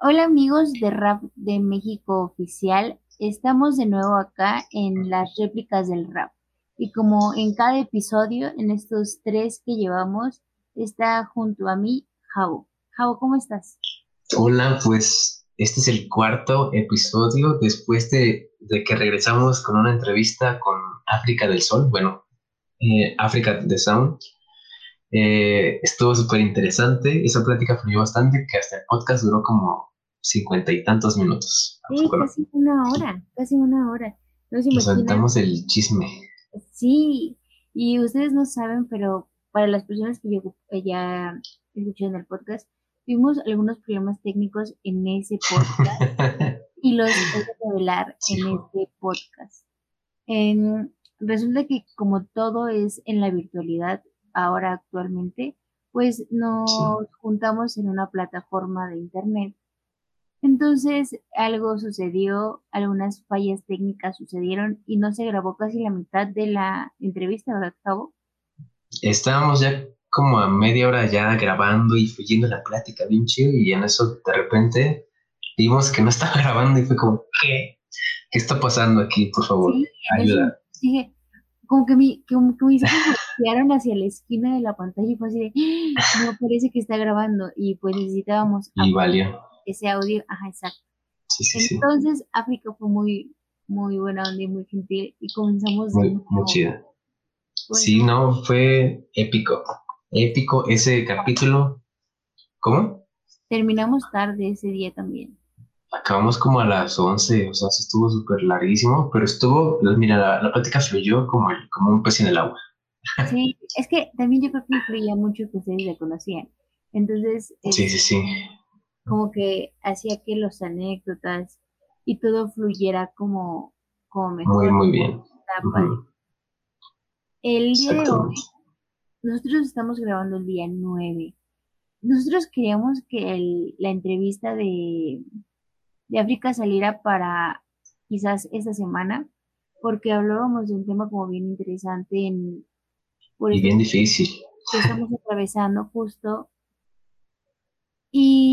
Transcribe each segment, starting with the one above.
Hola amigos de Rap de México Oficial, estamos de nuevo acá en las réplicas del rap. Y como en cada episodio, en estos tres que llevamos, está junto a mí Javo. Javo, ¿cómo estás? Hola, pues este es el cuarto episodio después de, que regresamos con una entrevista con África del Sol, bueno, eh, África de Sound. Eh, estuvo súper interesante, esa plática fluyó bastante, que hasta el podcast duró como cincuenta y tantos minutos. Sí, casi una hora, casi una hora. Nos, Nos el chisme. Sí, y ustedes no saben, pero para las personas que ya escucharon el podcast, tuvimos algunos problemas técnicos en ese podcast y los voy a revelar en este podcast. resulta que como todo es en la virtualidad ahora actualmente, pues nos juntamos en una plataforma de internet. Entonces algo sucedió, algunas fallas técnicas sucedieron y no se grabó casi la mitad de la entrevista, ¿verdad, Cabo? Estábamos ya como a media hora ya grabando y fluyendo la plática bien chido y en eso de repente vimos que no estaba grabando y fue como, ¿qué? ¿Qué está pasando aquí? Por favor, ayuda. Dije, como que mi, como, como mis ojos hacia la esquina de la pantalla y fue así de, ¡Ah! no parece que está grabando y pues necesitábamos y valió. Ese audio, ajá, exacto. Entonces África fue muy, muy buena onda y muy gentil y comenzamos muy, de Muy chida. sí, no, fue épico épico ese capítulo. ¿Cómo? Terminamos tarde ese día también. Acabamos como a las 11, o sea, estuvo súper larguísimo, pero estuvo, mira, la, la plática fluyó como, como un pez en el agua. Sí, es que también yo creo que influía mucho que ustedes le conocían. Entonces, sí, sí, sí. Como que hacía que los anécdotas y todo fluyera como, como mejor. Muy, muy bien. El día de hoy nosotros estamos grabando el día 9. Nosotros queríamos que la entrevista de, de África saliera para quizás esta semana, porque hablábamos de un tema como bien interesante en, y bien difícil. Que estamos atravesando justo. Y,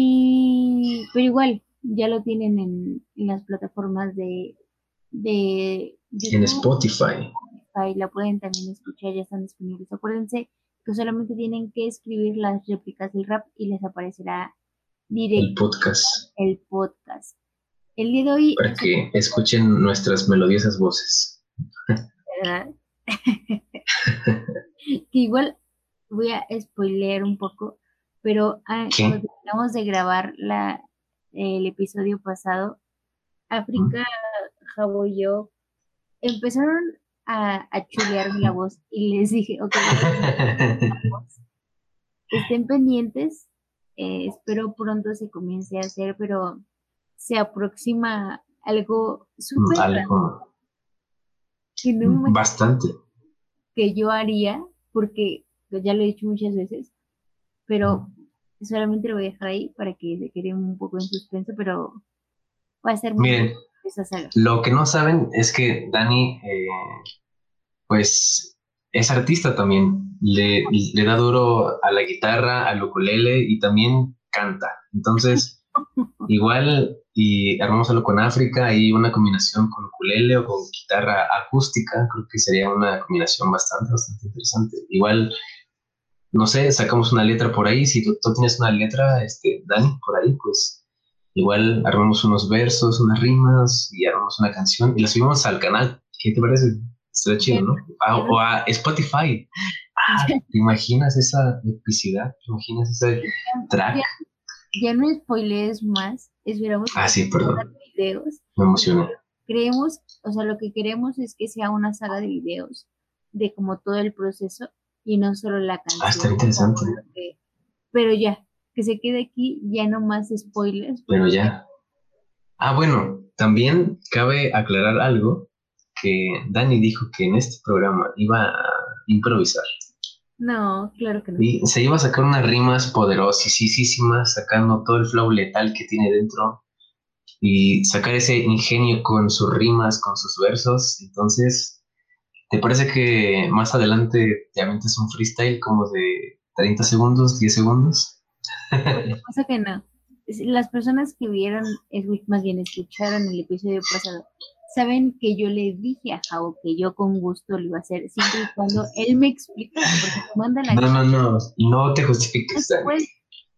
pero igual, ya lo tienen en, en las plataformas de, de en Spotify. La pueden también escuchar, ya están disponibles. Acuérdense que solamente tienen que escribir las réplicas del rap y les aparecerá directo el podcast. El podcast. El día de hoy. Para que escuchen nuestras melodiosas voces. ¿Verdad? que igual voy a spoilear un poco, pero ah, cuando terminamos de grabar la, el episodio pasado, África, Jabo y yo empezaron a, a chulearme la voz y les dije, ok, estén pendientes, eh, espero pronto se comience a hacer, pero se aproxima algo súper algo. bastante. que yo haría, porque ya lo he dicho muchas veces, pero solamente lo voy a dejar ahí para que se quede un poco en suspenso, pero va a ser muy Miren, lo que no saben es que Dani, eh, pues, es artista también. Le, da duro a la guitarra, al ukulele y también canta. Entonces, igual, y armámoslo con África, y una combinación con ukulele o con guitarra acústica, creo que sería una combinación bastante, bastante interesante. Igual, no sé, sacamos una letra por ahí. Si tú, tú tienes una letra, este, Dani, por ahí, pues Igual armamos unos versos, unas rimas y armamos una canción y la subimos al canal. ¿Qué te parece? Está chido, ¿no? o a Spotify. Ah, ¿Te imaginas esa epicidad? ¿Te imaginas ese track? Ya, no spoilees más. Esperamos ah, sí, perdón. videos. Me emocionó. Creemos, o sea, lo que queremos es que sea una saga de videos de como todo el proceso y no solo la canción. Ah, está interesante. pero ya, que se quede aquí, ya no más spoilers. Pero ya. Ah, bueno, también cabe aclarar algo que Dani dijo que en este programa iba a improvisar. No, claro que no. Y se iba a sacar unas rimas poderosísimas, sacando todo el flow letal que tiene dentro y sacar ese ingenio con sus rimas, con sus versos. Entonces, ¿te parece que más adelante te aventes un freestyle como de 30 segundos, 10 segundos? pasa que no. las personas que vieron, más bien escucharon el episodio pasado, saben que yo le dije a Jao que yo con gusto lo iba a hacer, siempre y cuando él me explica, porque manda la No, no, no, no te justifiques.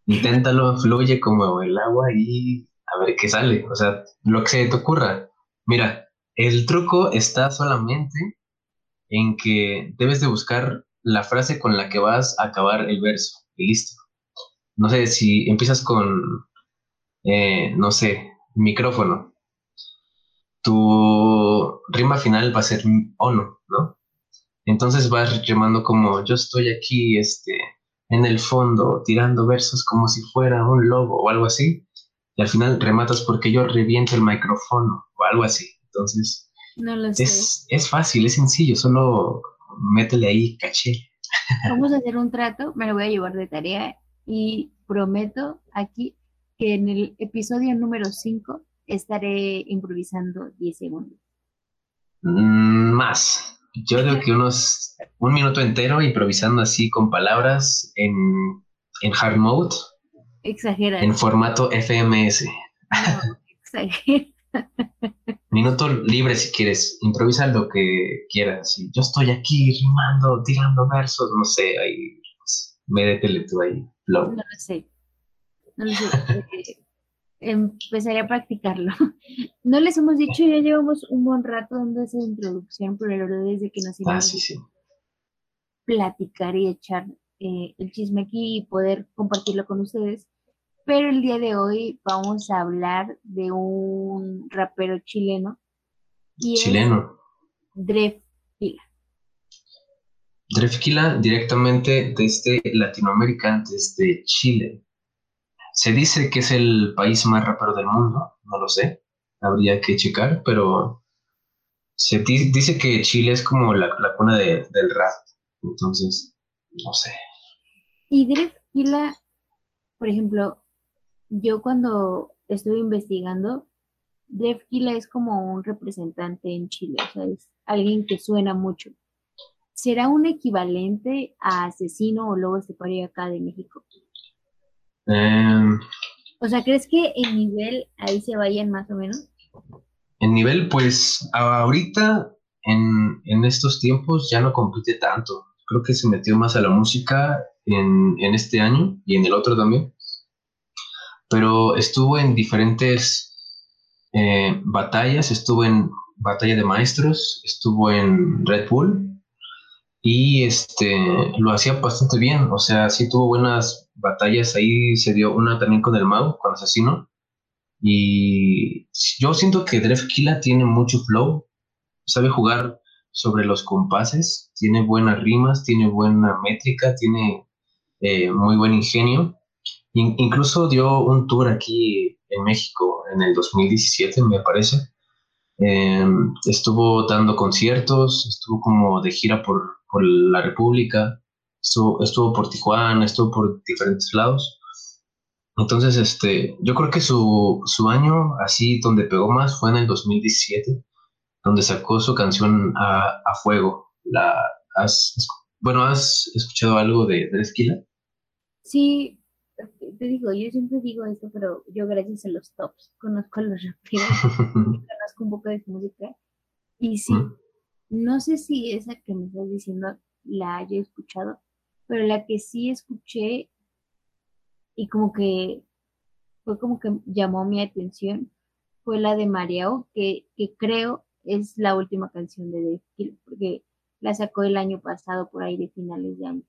Inténtalo, fluye como el agua y a ver qué sale. O sea, lo que se te ocurra. Mira, el truco está solamente en que debes de buscar la frase con la que vas a acabar el verso y listo. No sé, si empiezas con, eh, no sé, micrófono, tu rima final va a ser ono, ¿no? Entonces vas llamando como yo estoy aquí, este, en el fondo, tirando versos como si fuera un lobo o algo así, y al final rematas porque yo reviento el micrófono o algo así. Entonces, es, es fácil, es sencillo, solo métele ahí caché. Vamos a hacer un trato, me lo voy a llevar de tarea y prometo aquí que en el episodio número 5 estaré improvisando 10 segundos. Mm, más. Yo creo que unos un minuto entero improvisando así con palabras en, en hard mode. Exagera. En formato FMS. No, exagera. Minuto libre si quieres, improvisa lo que quieras. yo estoy aquí rimando, tirando versos, no sé, ahí pues, métele tú ahí, flow. No lo sé. No lo sé. Empezaré a practicarlo. No les hemos dicho, ya llevamos un buen rato dando esa introducción, pero la verdad es que nos ah, sí, sí. platicar y echar eh, el chisme aquí y poder compartirlo con ustedes. Pero el día de hoy vamos a hablar de un rapero chileno. chileno. Drefkila. Drefkila directamente desde Latinoamérica, desde Chile. Se dice que es el país más rapero del mundo, no lo sé, habría que checar, pero se dice que Chile es como la, cuna del rap, entonces, no sé. Y Drefkila, por ejemplo, yo cuando estuve investigando, Drefkila es como un representante en Chile, o sea, es alguien que suena mucho. ¿Será un equivalente a asesino o lobo estepario acá de México? Em, o sea, ¿crees que el nivel ahí se vayan más o menos? En nivel, pues ahorita, en, en, estos tiempos, ya no compite tanto. Creo que se metió más a la música en, en este año y en el otro también pero estuvo en diferentes eh, batallas, estuvo en Batalla de Maestros, estuvo en Red Bull y este lo hacía bastante bien, o sea, sí tuvo buenas batallas, ahí se dio una también con el Mau, con Asesino, y yo siento que Kila tiene mucho flow, sabe jugar sobre los compases, tiene buenas rimas, tiene buena métrica, tiene eh, muy buen ingenio incluso dio un tour aquí en México en el 2017, me parece. Em, estuvo dando conciertos, estuvo como de gira por, por la República, estuvo, por Tijuana, estuvo por diferentes lados. Entonces, este, yo creo que su, su año así donde pegó más fue en el 2017, donde sacó su canción a, a Fuego. La, has, bueno, ¿has escuchado algo de, de Esquila? Sí, te digo, yo siempre digo esto, pero yo gracias a los tops conozco a los raperos, conozco un poco de su música. Y sí, no sé si esa que me estás diciendo la haya escuchado, pero la que sí escuché y como que fue como que llamó mi atención fue la de Mariao, que, que creo es la última canción de The porque la sacó el año pasado por ahí de finales de año.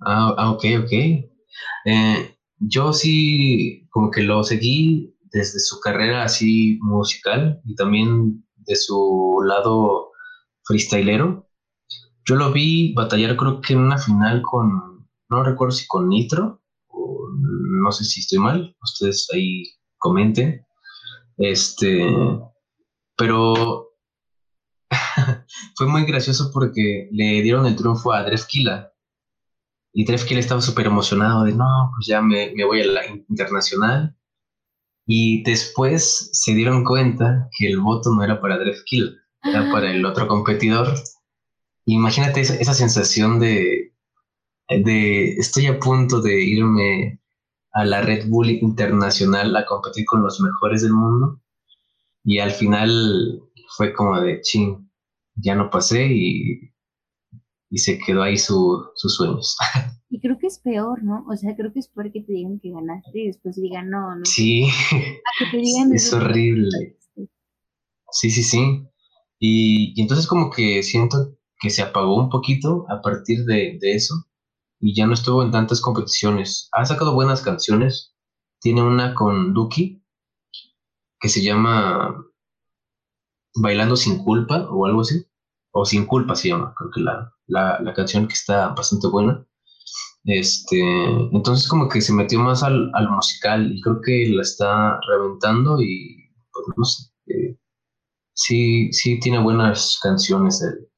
Ah, ah ok, ok. Eh, yo sí, como que lo seguí desde su carrera así musical y también de su lado freestylero. Yo lo vi batallar creo que en una final con, no recuerdo si con Nitro, o no sé si estoy mal, ustedes ahí comenten. Este, pero fue muy gracioso porque le dieron el triunfo a Drefkila y Drefkill estaba súper emocionado de, no, pues ya me, me, voy a la internacional. Y después se dieron cuenta que el voto no era para Drefkill, era para el otro competidor. Imagínate esa, sensación de, de estoy a punto de irme a la Red Bull Internacional a competir con los mejores del mundo. Y al final fue como de, ching, ya no pasé y, y se quedó ahí su, sus sueños. Y creo que es peor, ¿no? O sea, creo que es peor que te digan que ganaste y después digan, no, no. Sí, es horrible. Sí, sí, sí. Y, y, entonces como que siento que se apagó un poquito a partir de, de eso y ya no estuvo en tantas competiciones. Ha sacado buenas canciones. Tiene una con Duki que se llama Bailando sin culpa o algo así. O sin culpa se llama, creo que la, la, la canción que está bastante buena. Este, entonces como que se metió más al, al musical y creo que la está reventando y pues no sé. Eh, sí, sí tiene buenas canciones el,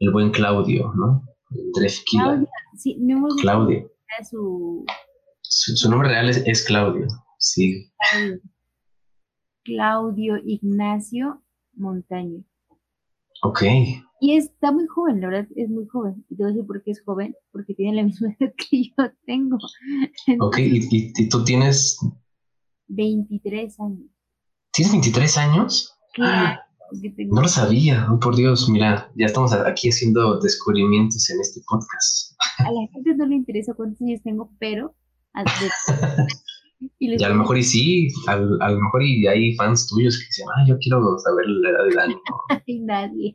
el buen Claudio, ¿no? Claudia, sí, no Claudia. Su... Su, nombre real es, Claudio, sí. Claudio. Ignacio Montaño. Ok. Y está muy joven, la verdad, es muy joven. Y te voy a decir por qué es joven, porque tiene la misma edad que yo tengo. ok, ¿Y, ¿Y, tú tienes... 23 años. ¿Tienes 23 años? Claro. No lo sabía, oh, por Dios, mira, ya estamos aquí haciendo descubrimientos en este podcast. A la gente no le interesa cuántos años tengo, pero... y, a lo mejor y sí, a, lo mejor y hay fans tuyos que dicen, ah, yo quiero saber la edad de Dani. Hay nadie,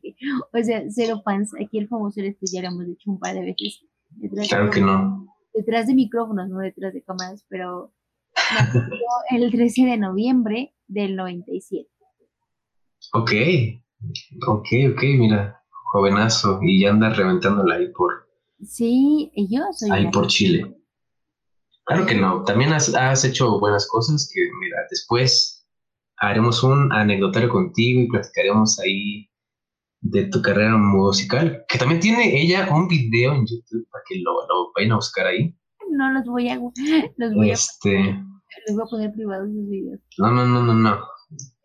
o sea, cero fans, aquí el famoso eres tú, ya lo hemos dicho un par de veces. claro que no. Detrás de micrófonos, no detrás de cámaras, pero el 13 de noviembre del 97. Ok, ok, ok, mira, jovenazo, y ya anda reventándola ahí por... Sí, yo soy... Ahí por Chile. Claro que no, también has, has, hecho buenas cosas que, mira, después haremos un anecdotario contigo y platicaremos ahí de tu carrera musical, que también tiene ella un video en YouTube para que lo, lo vayan a buscar ahí. No los voy a... Los voy este... a... Les voy a poner privados esos videos. No, no, no, no, no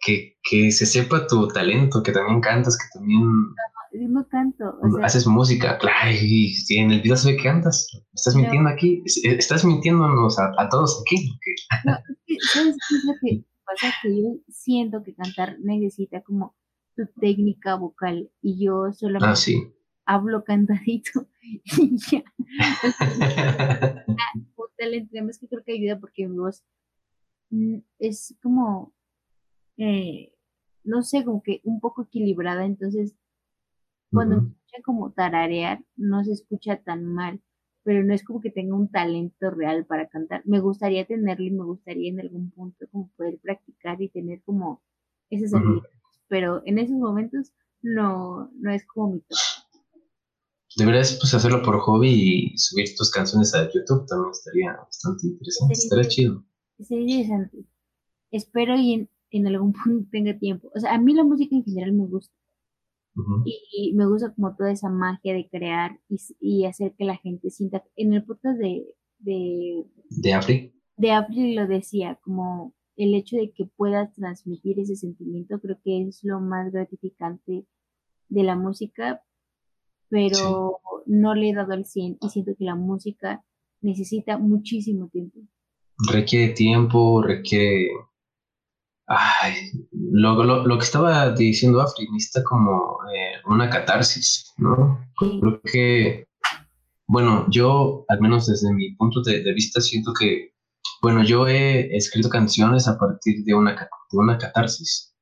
que, que se sepa tu talento, que también cantas, que también... No, canto. haces música, claro, y en el video se ve que cantas. ¿Estás mintiendo aquí? ¿Estás mintiéndonos a, a todos aquí? No, ¿sabes qué es lo que pasa? Que yo siento que cantar necesita como tu técnica vocal y yo solamente ah, sí. hablo cantadito y ya. un talento, además que creo que ayuda porque mi voz mm, es como eh, no sé, como que un poco equilibrada, entonces cuando me escuchan como tararear, no se escucha tan mal, pero no es como que tenga un talento real para cantar. Me gustaría tenerlo y me gustaría en algún punto como poder practicar y tener como esas habilidades, pero en esos momentos no, no es como mi top. Deberías pues hacerlo por hobby y subir tus canciones a YouTube también estaría bastante interesante, estaría chido. Sería interesante. Espero y en algún punto tenga tiempo. O sea, a mí la música en general me gusta. y, me gusta como toda esa magia de crear y, hacer que la gente sienta. En el podcast de... De, ¿De Afri. De Afri lo decía, como el hecho de que puedas transmitir ese sentimiento, creo que es lo más gratificante de la música, pero no le he dado al 100 y siento que la música necesita muchísimo tiempo. Requiere tiempo, requiere Ay, lo, lo, que estaba diciendo Afri, necesita como eh, una catarsis, ¿no? Creo que, bueno, yo, al menos desde mi punto de, vista, siento que, bueno, yo he escrito canciones a partir de una, de una catarsis.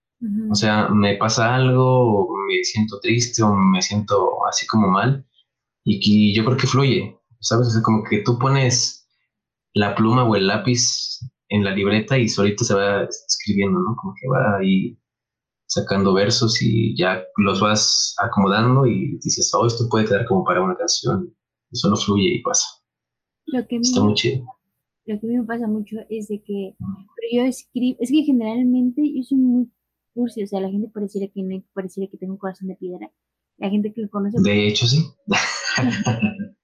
O sea, me pasa algo, me siento triste o me siento así como mal, y que yo creo que fluye, ¿sabes? O sea, como que tú pones la pluma o el lápiz en la libreta y solito se va escribiendo, ¿no? Como que va ahí sacando versos y ya los vas acomodando y dices, oh, esto puede quedar como para una canción. Y solo fluye y pasa. Lo que Está muy chido. Lo que a mí me pasa mucho es de que pero yo escribo, es que generalmente yo soy muy cursi, o sea, la gente pareciera que no, pareciera que tengo un corazón de piedra. La gente que me conoce. De hecho, sí.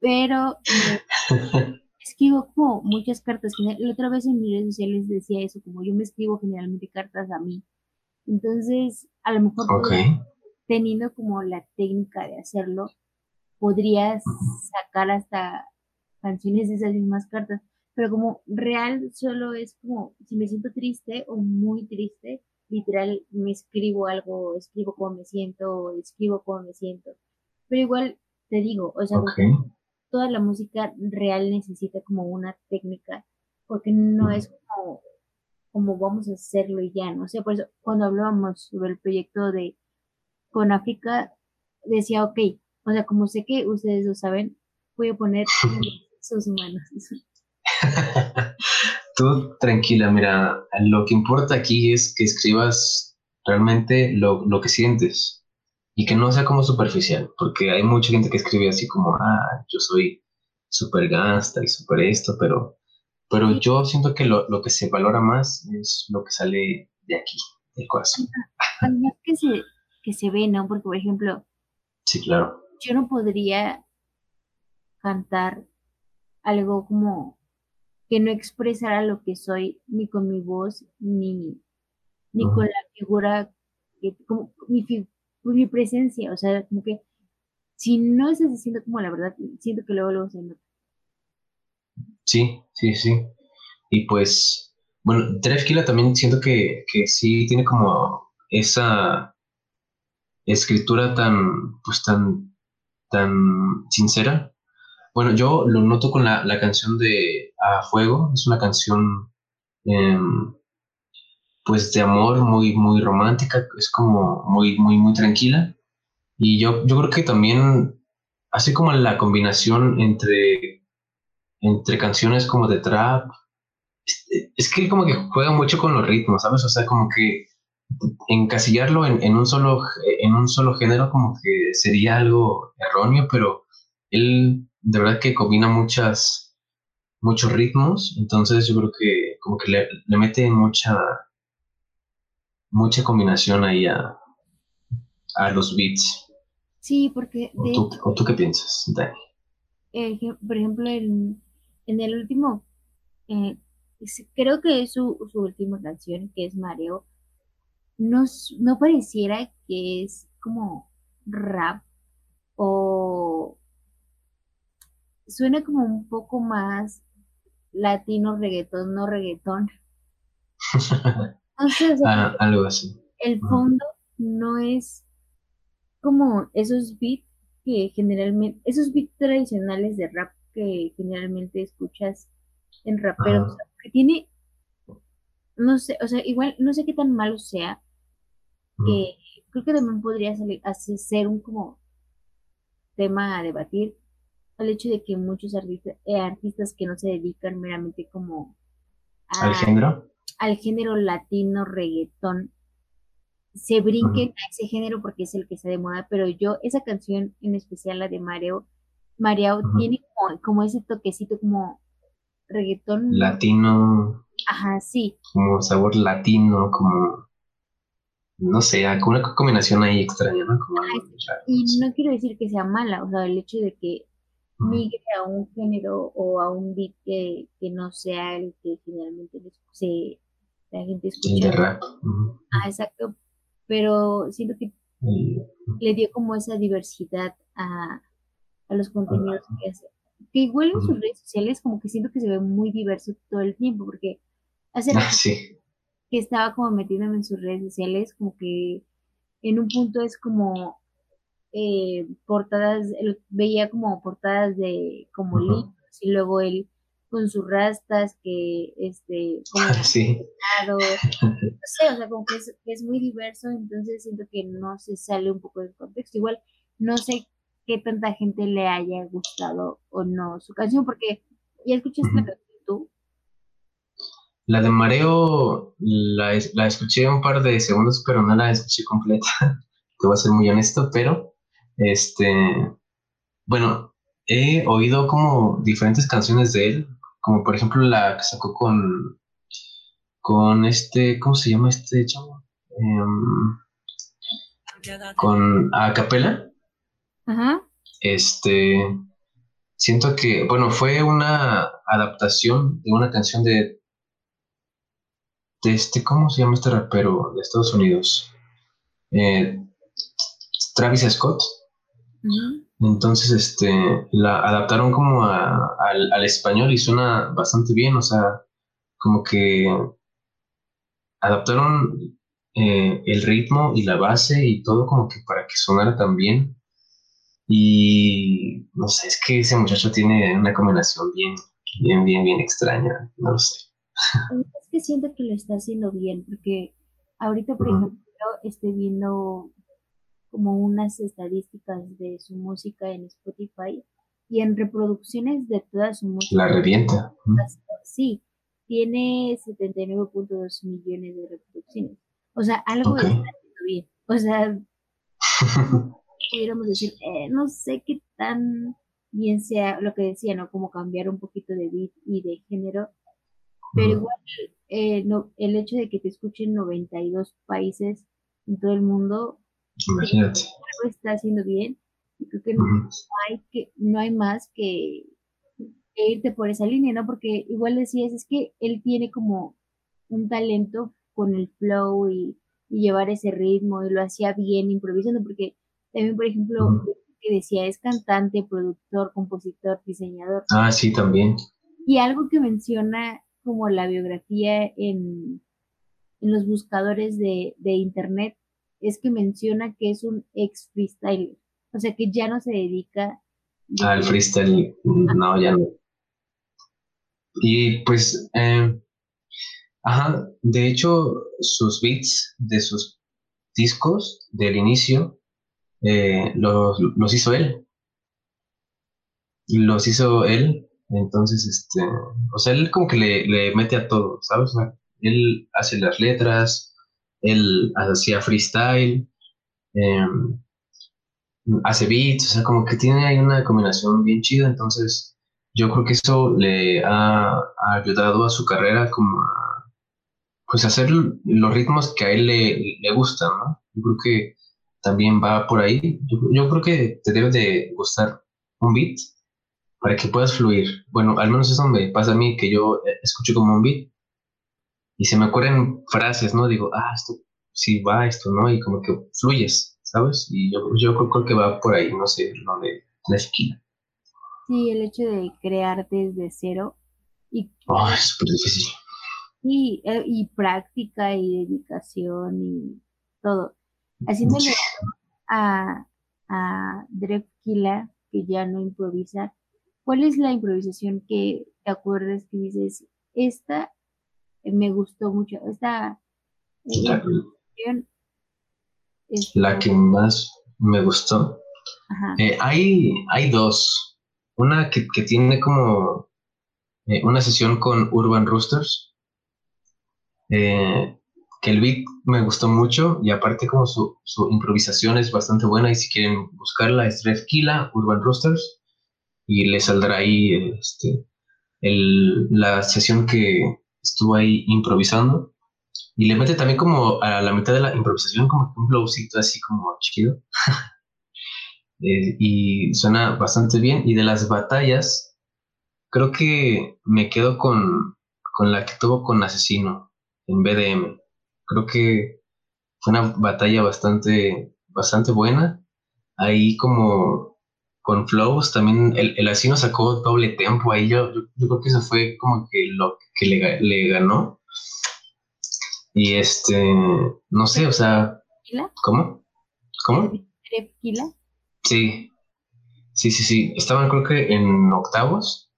pero escribo como muchas cartas. La otra vez en mis redes sociales decía eso, como yo me escribo generalmente cartas a mí. Entonces, a lo mejor teniendo como la técnica de hacerlo, podrías sacar hasta canciones de esas mismas cartas, pero como real solo es como si me siento triste o muy triste, literal me escribo algo, escribo cómo me siento, escribo cómo me siento. Pero igual te digo, o sea, toda la música real necesita como una técnica, porque no es como, como vamos a hacerlo y ya, ¿no? O sea, por eso cuando hablábamos sobre el proyecto de con África, decía, ok, o sea, como sé que ustedes lo saben, voy a poner sus manos. Tú tranquila, mira, lo que importa aquí es que escribas realmente lo, lo que sientes y que no sea como superficial, porque hay mucha gente que escribe así como, ah, yo soy súper gasta y súper esto, pero, pero yo siento que lo, lo, que se valora más es lo que sale de aquí, del corazón. Además que se, que se ve, ¿no? Porque, por ejemplo, sí, claro. Yo no podría cantar algo como que no expresara lo que soy ni con mi voz ni, ni con la figura, que, como mi, mi presencia, o sea, como que si no estás diciendo como la verdad, siento que luego luego se nota. Sí, sí, sí. Y pues, bueno, Trefkila también siento que, que sí tiene como esa escritura tan, pues tan, tan sincera bueno, yo lo noto con la, canción de A Fuego, es una canción em, pues de amor muy, muy romántica, es como muy, muy, muy tranquila. Y yo, yo creo que también, así como la combinación entre, entre canciones como de trap, es, que como que juega mucho con los ritmos, ¿sabes? O sea, como que encasillarlo en, en, un solo, en un solo género como que sería algo erróneo, pero él de verdad que combina muchas, muchos ritmos, entonces yo creo que como que le, mete mucha, mucha combinación ahí a, los beats. Sí, porque... ¿O, tú, ¿O, tú, qué piensas, Dani? por ejemplo, en, en el último, eh, creo que es su, su, última canción, que es Mareo, no, no pareciera que es como rap o suena como un poco más latino reggaetón, no reggaetón. Ah, algo así. El fondo no es como esos beats que generalmente, esos beats tradicionales de rap que generalmente escuchas en raperos, que tiene, no sé, o sea, igual, no sé qué tan malo sea, que creo que también podría salir, hacer, ser un como tema a debatir, al hecho de que muchos artistas, eh, artistas que no se dedican meramente como al género al género latino reggaetón se brinquen a ese género porque es el que está de moda, pero yo esa canción en especial la de Mareo Mareo tiene como, ese toquecito como reggaetón. Latino. Ajá sí. Como sabor latino como no sé, una combinación ahí extraña, ¿no? y no quiero decir que sea mala, o sea, el hecho de que migre a un género o a un beat que, no sea el que generalmente se, la gente escucha. Ah, exacto. Pero siento que le dio como esa diversidad a, los contenidos que hace. Que igual en sus redes sociales como que siento que se ve muy diverso todo el tiempo, porque hace ah, que estaba como metiéndome en sus redes sociales, como que en un punto es como eh, portadas, veía como portadas de como libros y luego él con sus rastas que este como sí. no sé, o sea, como que es, muy diverso, entonces siento que no se sale un poco del contexto. Igual no sé qué tanta gente le haya gustado o no su canción, porque ya escuchaste la canción tú. La de Mareo la, la escuché un par de segundos, pero no la escuché completa. Te voy a ser muy honesto, pero este, bueno, he oído como diferentes canciones de él, como por ejemplo la que sacó con, con este, ¿cómo se llama este chavo? Em, con a capela. Ajá. Este, siento que, bueno, fue una adaptación de una canción de, de este, ¿cómo se llama este rapero de Estados Unidos? Eh, Travis Scott. Entonces, este, la adaptaron como al, español y suena bastante bien, o sea, como que adaptaron eh, el ritmo y la base y todo como que para que sonara tan bien. Y no sé, es que ese muchacho tiene una combinación bien, bien, bien, bien extraña, no lo sé. Es que siento que lo está haciendo bien, porque ahorita, por ejemplo, estoy viendo como unas estadísticas de su música en Spotify y en reproducciones de toda su música. La revienta. Sí, tiene 79.2 millones de reproducciones. O sea, algo está haciendo bien. O sea, pudiéramos decir, eh, no sé qué tan bien sea lo que decía, ¿no? Como cambiar un poquito de beat y de género. Pero igual, eh, no, el hecho de que te escuchen 92 países en todo el mundo, Imagínate. Algo está haciendo bien. Y creo que, no, hay que no hay más que, irte por esa línea, ¿no? Porque igual decías, es que él tiene como un talento con el flow y, llevar ese ritmo y lo hacía bien improvisando, porque también, por ejemplo, que decía, es cantante, productor, compositor, diseñador. Ah, sí, también. Y algo que menciona como la biografía en, en los buscadores de, de internet es que menciona que es un ex freestyler, o sea que ya no se dedica al freestyle, no, ya no. Y pues, eh, ajá, de hecho, sus beats de sus discos del inicio eh, los, hizo él. Los hizo él, entonces, este, o sea, él como que le, le mete a todo, ¿sabes? él hace las letras, él hacía freestyle, em, hace beats, o sea, como que tiene ahí una combinación bien chida, entonces yo creo que eso le ha, ayudado a su carrera como a, pues hacer los ritmos que a él le, le gustan, ¿no? Yo creo que también va por ahí. Yo, creo que te debe de gustar un beat para que puedas fluir. Bueno, al menos eso me pasa a mí, que yo escucho como un beat y se me ocurren frases, ¿no? Digo, ah, esto sí va, esto no, y como que fluyes, ¿sabes? Y yo, yo creo que va por ahí, no sé, lo de la esquina. Sí, el hecho de crear desde cero. Y, oh, es súper difícil. Sí, eh, y práctica y dedicación y todo. Haciéndole a, a Killa, que ya no improvisa, ¿cuál es la improvisación que te acuerdas que dices, esta me gustó mucho. Esta eh, la, que más me gustó. Eh, hay, hay dos. Una que, tiene como eh, una sesión con Urban Roosters. que el beat me gustó mucho y aparte como su, improvisación es bastante buena y si quieren buscarla es Kila, Urban Roosters y le saldrá ahí este, el, la sesión que, estuvo ahí improvisando y le mete también como a la mitad de la improvisación como un flowcito así como chido. Eh, y suena bastante bien. Y de las batallas, creo que me quedo con, con la que tuvo con Asesino en BDM. Creo que fue una batalla bastante, bastante buena. Ahí como con flows, también el, el asesino sacó doble tempo ahí. Yo, yo, creo que eso fue como que lo que le, le ganó. Y este, no sé, o sea. ¿Cómo? ¿Cómo? Sí. Sí, sí, sí. Estaban creo que en octavos.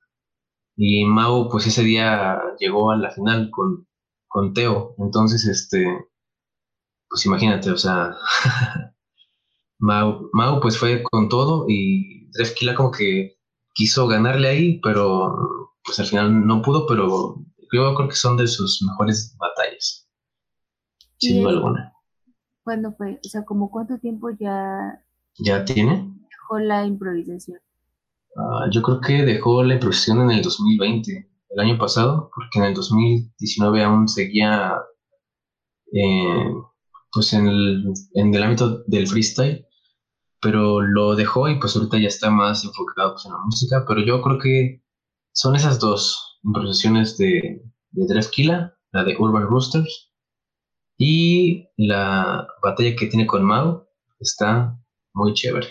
Y Mau, pues ese día llegó a la final con, con Teo. Entonces, este, pues imagínate, o sea, Mau, Mau, pues fue con todo y Drefkila como que quiso ganarle ahí, pero pues al final no pudo, pero yo creo que son de sus mejores batallas. Sin duda alguna. ¿Cuándo fue? O sea, ¿como cuánto tiempo ya... ¿Ya tiene? Dejó la improvisación. Ah, yo creo que dejó la improvisación en el 2020, el año pasado, porque en el 2019 aún seguía eh, pues en el, en el ámbito del freestyle pero lo dejó y pues ahorita ya está más enfocado pues, en la música, pero yo creo que son esas dos improvisaciones de, de Dreskila, la de Urban Roosters y la batalla que tiene con Mao, está muy chévere.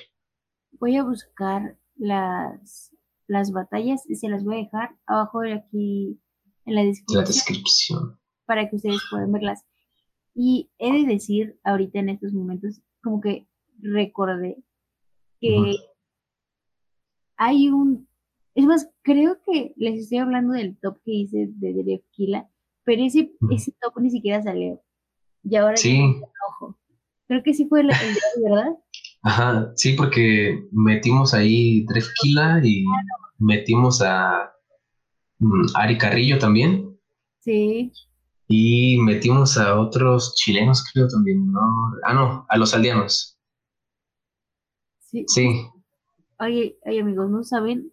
voy a buscar las, las batallas y se las voy a dejar abajo de aquí en la descripción, para que ustedes puedan verlas. Y he de decir ahorita en estos momentos, como que recordé que hay un, es más, creo que les estoy hablando del top que hice de Derek Kila, pero ese, ese top ni siquiera salió. Y ahora sí. ojo. Creo que sí fue el, el ¿verdad? Ajá, sí, porque metimos ahí Kila y metimos a mm, Ari Carrillo también. Sí. Y metimos a otros chilenos, creo también, ¿no? Ah, no, a los aldeanos. Sí. Sí. Oye, oye, amigos, ¿no saben?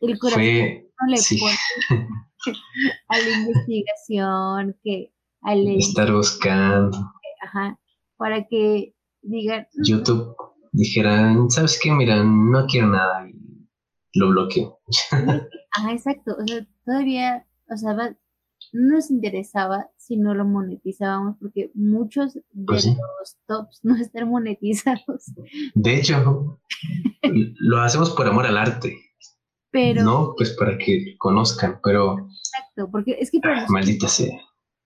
El corazón no le pone a la investigación, que al estar buscando. Ajá, para que digan. YouTube dijeran, ¿sabes qué? Mira, no quiero nada y lo bloqueo. Ajá, exacto. O sea, todavía, o sea, no nos interesaba si no lo monetizábamos porque muchos de pues los tops no están monetizados. De hecho, lo hacemos por amor al arte. Pero, no, pues para que conozcan, pero... Exacto, porque es que para Maldita sea.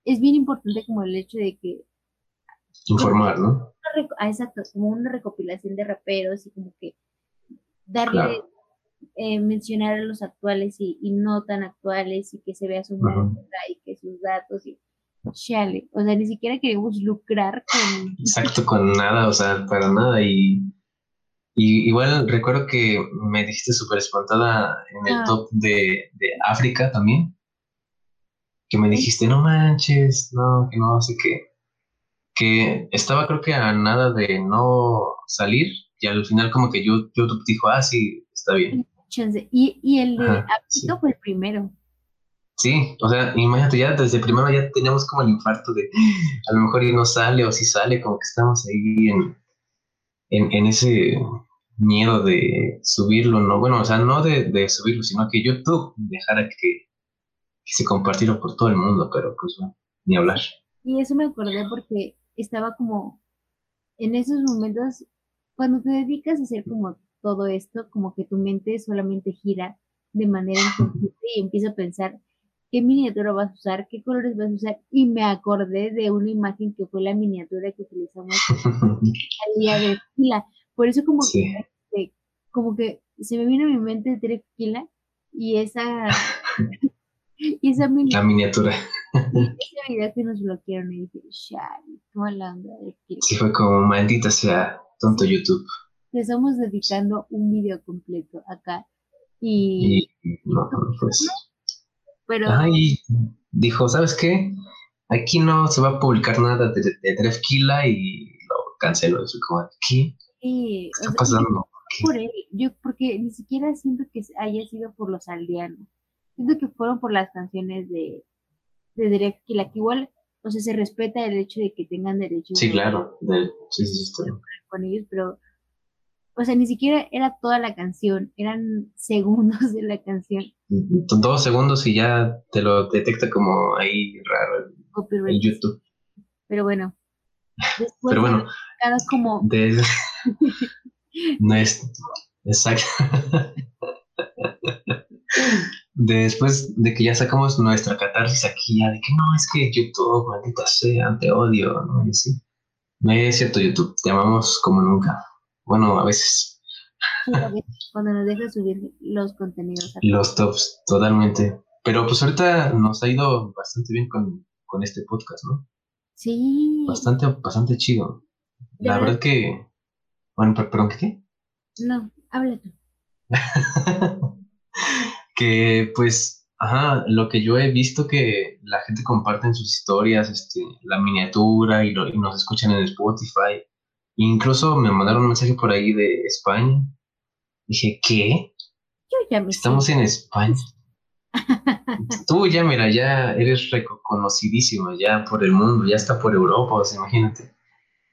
Es bien importante como el hecho de que... Informar, ¿no? Ah, exacto, como una recopilación de raperos y como que darle, eh, mencionar a los actuales y, no tan actuales y que se vea su música y que sus datos y chale, o sea, ni siquiera queremos lucrar con... Exacto, con nada, o sea, para nada y y igual recuerdo que me dijiste súper espantada en el ah. top de, África también. Que me dijiste, no manches, no, que no sé qué. Que estaba creo que a nada de no salir y al final como que YouTube dijo, ah, sí, está bien. Y, y el de África fue el primero. Sí, o sea, imagínate, ya desde primero ya teníamos como el infarto de a lo mejor y no sale o si sale, como que estamos ahí en, en, en ese miedo de subirlo, ¿no? Bueno, o sea, no de, subirlo, sino que YouTube dejara que, se compartiera por todo el mundo, pero pues bueno, ni hablar. Y eso me acordé porque estaba como en esos momentos, cuando te dedicas a hacer como todo esto, como que tu mente solamente gira de manera inconsciente y empieza a pensar qué miniatura vas a usar, qué colores vas a usar, y me acordé de una imagen que fue la miniatura que utilizamos al día de fila. Por eso como que como que se me vino a mi mente Tequila y esa y esa la miniatura. esa vida que nos bloquearon y dije Shari, cómo la onda sí fue como maldita sea tonto YouTube te estamos dedicando un video completo acá y, no, pues pero Ay, dijo sabes qué aquí no se va a publicar nada de, de, y lo canceló eso como aquí ¿qué está pasando? por él, yo porque ni siquiera siento que haya sido por los aldeanos. Siento que fueron por las canciones de, de Derek que igual, o sea, se respeta el hecho de que tengan derechos. Sí, claro, sí, sí, sí, con ellos, pero, o sea, ni siquiera era toda la canción, eran segundos de la canción. Dos segundos y ya te lo detecta como ahí raro en YouTube. Pero bueno. Pero bueno. Como... No es. Exacto. Después de que ya sacamos nuestra catarsis aquí, ya de que no, es que YouTube, maldita sea, te odio, ¿no? Y así. No es cierto, YouTube, te amamos como nunca. Bueno, a veces. cuando nos dejas subir los contenidos. Los tops, totalmente. Pero pues ahorita nos ha ido bastante bien con, con este podcast, ¿no? Sí. Bastante, bastante chido. La verdad que bueno, perdón, ¿qué? No, habla que pues, ajá, lo que yo he visto que la gente comparte en sus historias, este, la miniatura y, nos escuchan en Spotify. Incluso me mandaron un mensaje por ahí de España. Dije, ¿qué? Yo ya me Estamos en España. Tú ya, mira, ya eres reconocidísima ya por el mundo, ya está por Europa, o sea, imagínate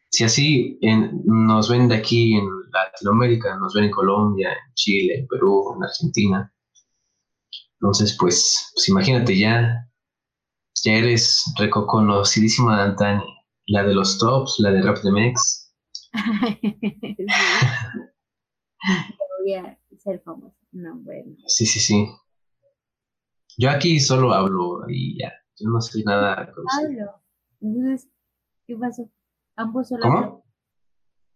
si así nos ven de aquí en Latinoamérica, nos ven en Colombia, en Chile, en Perú, en Argentina, entonces pues, pues imagínate ya, ya eres reconocidísima Dantani, la de los tops, la de Rap de Mex. voy a ser famosa. No, bueno. Sí, sí, sí. Yo aquí solo hablo y ya. Yo no soy nada. Hablo. Entonces, ¿qué pasó? Ambos solo ¿Cómo?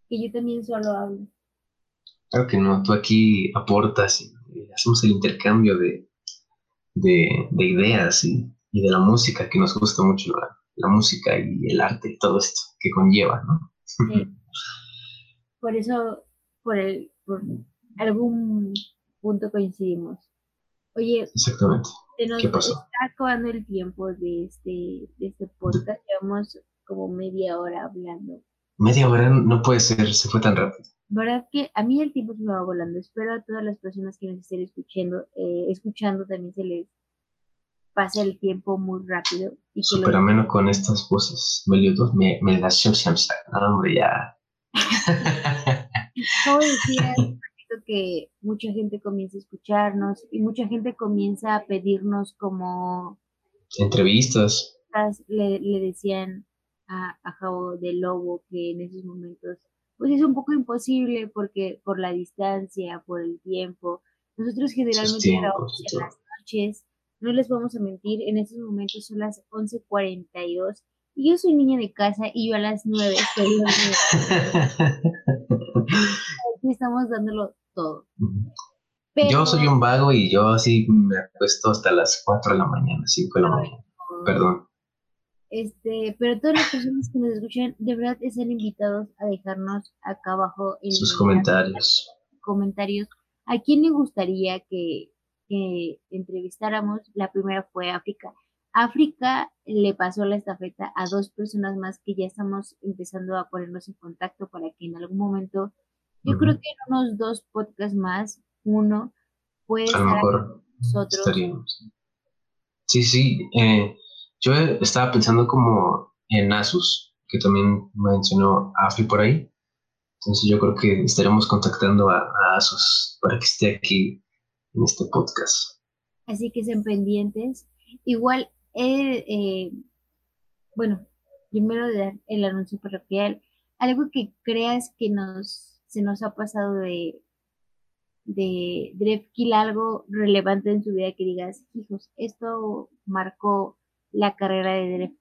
Que yo también solo hablo. Claro que no, tú aquí aportas y, hacemos el intercambio de, de, ideas y, de la música, que nos gusta mucho la, música y el arte y todo esto que conlleva, ¿no? Sí. por eso, por, el, por algún punto coincidimos. Oye, Exactamente. ¿Qué pasó? está acabando el tiempo de este, de este podcast. Llevamos como media hora hablando. Media hora no puede ser, se fue tan rápido verdad que a mí el tiempo se me va volando. Espero a todas las personas que nos estén escuchando, eh, escuchando también se les pase el tiempo muy rápido. Y Súper ameno con estas voces melodías. Me, me da No, hombre, ya. Como decía, que mucha gente comienza a escucharnos y mucha gente comienza a pedirnos como entrevistas. Le, le decían a, a Javo de Lobo que en esos momentos pues es un poco imposible porque por la distancia, por el tiempo. Nosotros generalmente grabamos en las noches, no les vamos a mentir, en estos momentos son las 11.42 y yo soy niña de casa y yo a las 9 estoy Aquí estamos dándolo todo. Yo soy un vago y yo así me acuesto hasta las 4 de la mañana, 5 de la mañana. Perdón. Este, pero todas las personas que nos escuchan, de verdad están invitados a dejarnos acá abajo en sus comentarios. Comentarios. ¿A quién le gustaría que, que entrevistáramos? La primera fue África. África le pasó la estafeta a dos personas más que ya estamos empezando a ponernos en contacto para que en algún momento, yo creo que en unos dos podcasts más, uno puede a estar nosotros. Sí, sí. Eh, yo estaba pensando como en Asus, que también mencionó Afi por ahí. Entonces yo creo que estaremos contactando a, Asus para que esté aquí en este podcast. Así que sean pendientes. Igual, eh, bueno, primero de dar el anuncio parroquial, algo que creas que nos se nos ha pasado de de Drefkill algo relevante en su vida que digas, hijos, esto marcó la carrera de Derek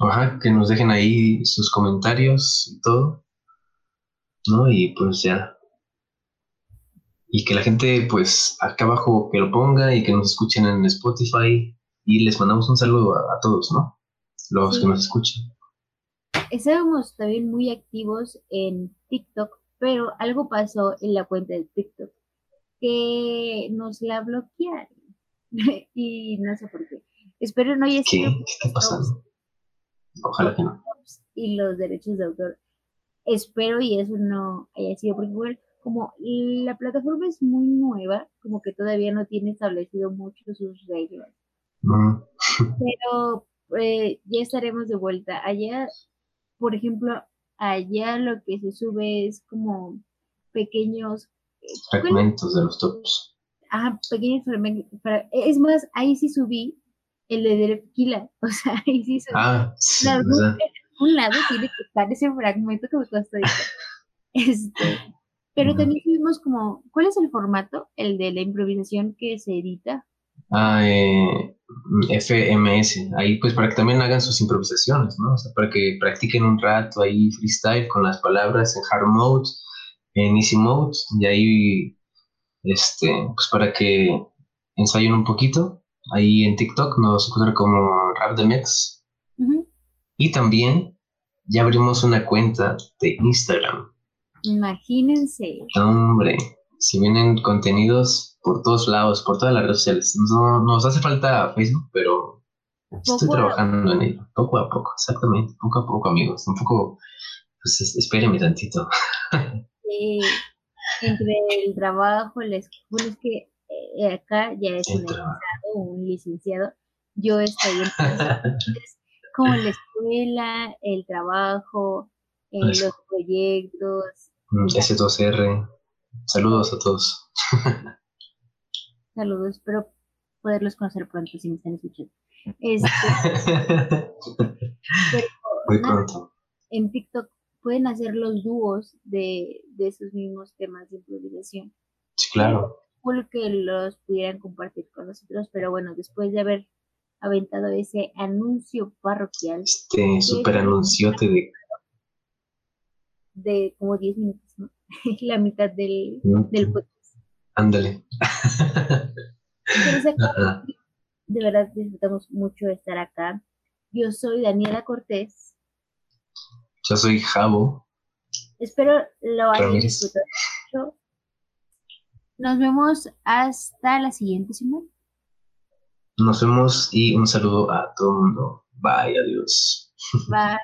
Ajá, que nos dejen ahí sus comentarios y todo. ¿No? Y pues ya. Y que la gente, pues, acá abajo que lo ponga y que nos escuchen en Spotify. Y les mandamos un saludo a, todos, ¿no? Los que nos escuchen. Estábamos también muy activos en TikTok, pero algo pasó en la cuenta de TikTok que nos la bloquearon. y no sé por qué. Espero no haya sido. ¿Qué está pasando? Ojalá que no. Y los derechos de autor. Espero y eso no haya sido, porque igual, como la plataforma es muy nueva, como que todavía no tiene establecido mucho sus reglas. Mm. Pero eh, ya estaremos de vuelta. Allá, por ejemplo, allá lo que se sube es como pequeños eh, fragmentos de los tops. Ajá, pequeños fragmentos. Es más, ahí sí subí el de Derek O sea, ahí sí ah, un lado tiene que estar ese fragmento que me costó. este, pero también tuvimos como, ¿cuál es el formato? El de la improvisación que se edita. Ah, eh, FMS, ahí pues para que también hagan sus improvisaciones, ¿no? O sea, para que practiquen un rato ahí freestyle con las palabras en hard mode, en easy mode, y ahí, este, pues para que ensayen un poquito Ahí en TikTok nos encuentran como Rap de Mex. Y también ya abrimos una cuenta de Instagram. Imagínense. Hombre, si vienen contenidos por todos lados, por todas las redes sociales. No, nos hace falta Facebook, pero estoy trabajando en ello. Poco a poco, exactamente. Poco a poco, amigos. Un poco, pues espérenme tantito. Sí, entre el trabajo, la escuela, es que eh, acá ya es un un licenciado. Yo estoy en como la escuela, el trabajo, eh, los proyectos. Mm, S2R. Saludos a todos. Saludos, espero poderlos conocer pronto si me están escuchando. Este, Muy pronto. En TikTok pueden hacer los dúos de, de esos mismos temas de improvisación. Sí, claro. que los pudieran compartir con nosotros, pero bueno, después de haber aventado ese anuncio parroquial. Este super anunciote de... De como 10 minutos, ¿no? La mitad del, del podcast. Ándale. de verdad disfrutamos mucho estar acá. Yo soy Daniela Cortés. Yo soy Javo. Espero lo hayan disfrutado mucho. Nos vemos hasta la siguiente semana. Nos vemos y un saludo a todo el mundo. Bye, adiós. Bye.